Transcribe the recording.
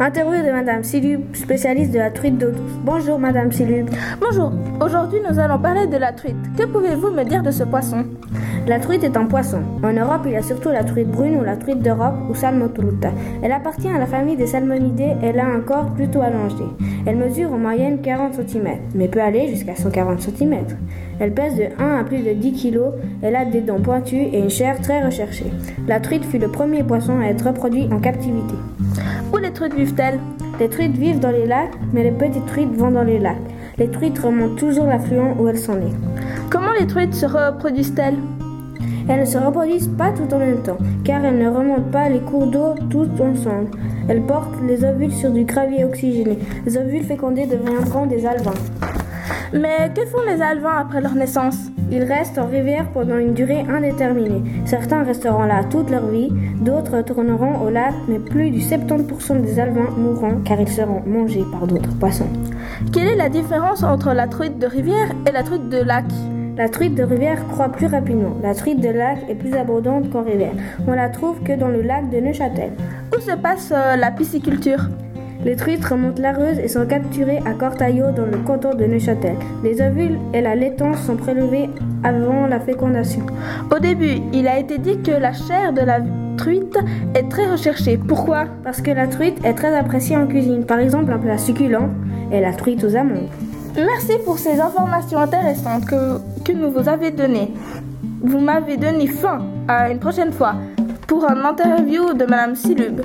Interview de Madame Silub, spécialiste de la truite d'eau douce. Bonjour Madame Silub. Bonjour, aujourd'hui nous allons parler de la truite. Que pouvez-vous me dire de ce poisson? La truite est un poisson. En Europe, il y a surtout la truite brune ou la truite d'Europe ou salmotruta. Elle appartient à la famille des salmonidés et elle a un corps plutôt allongé. Elle mesure en moyenne 40 cm, mais peut aller jusqu'à 140 cm. Elle pèse de 1 à plus de 10 kg, elle a des dents pointues et une chair très recherchée. La truite fut le premier poisson à être reproduit en captivité. Les truites vivent-elles Les truites vivent dans les lacs, mais les petites truites vont dans les lacs. Les truites remontent toujours l'affluent où elles sont nées. Comment les truites se reproduisent-elles? Elles ne se reproduisent pas tout en même temps, car elles ne remontent pas les cours d'eau toutes ensemble. Elles portent les ovules sur du gravier oxygéné. Les ovules fécondés deviendront des alevins. Mais que font les alevins après leur naissance? Ils restent en rivière pendant une durée indéterminée. Certains resteront là toute leur vie, d'autres retourneront au lac, mais plus du 70% des alevins mourront car ils seront mangés par d'autres poissons. Quelle est la différence entre la truite de rivière et la truite de lac? La truite de rivière croît plus rapidement. La truite de lac est plus abondante qu'en rivière. On la trouve que dans le lac de Neuchâtel. Où se passe euh, la pisciculture? Les truites remontent l'Areuse et sont capturées à Cortaillot dans le canton de Neuchâtel. Les ovules et la laitance sont prélevés avant la fécondation. Au début, il a été dit que la chair de la truite est très recherchée. Pourquoi? Parce que la truite est très appréciée en cuisine. Par exemple, un plat succulent est la truite aux amandes. Merci pour ces informations intéressantes que, que nous vous avez données. Vous m'avez donné faim. À une prochaine fois pour un interview de Madame Silub.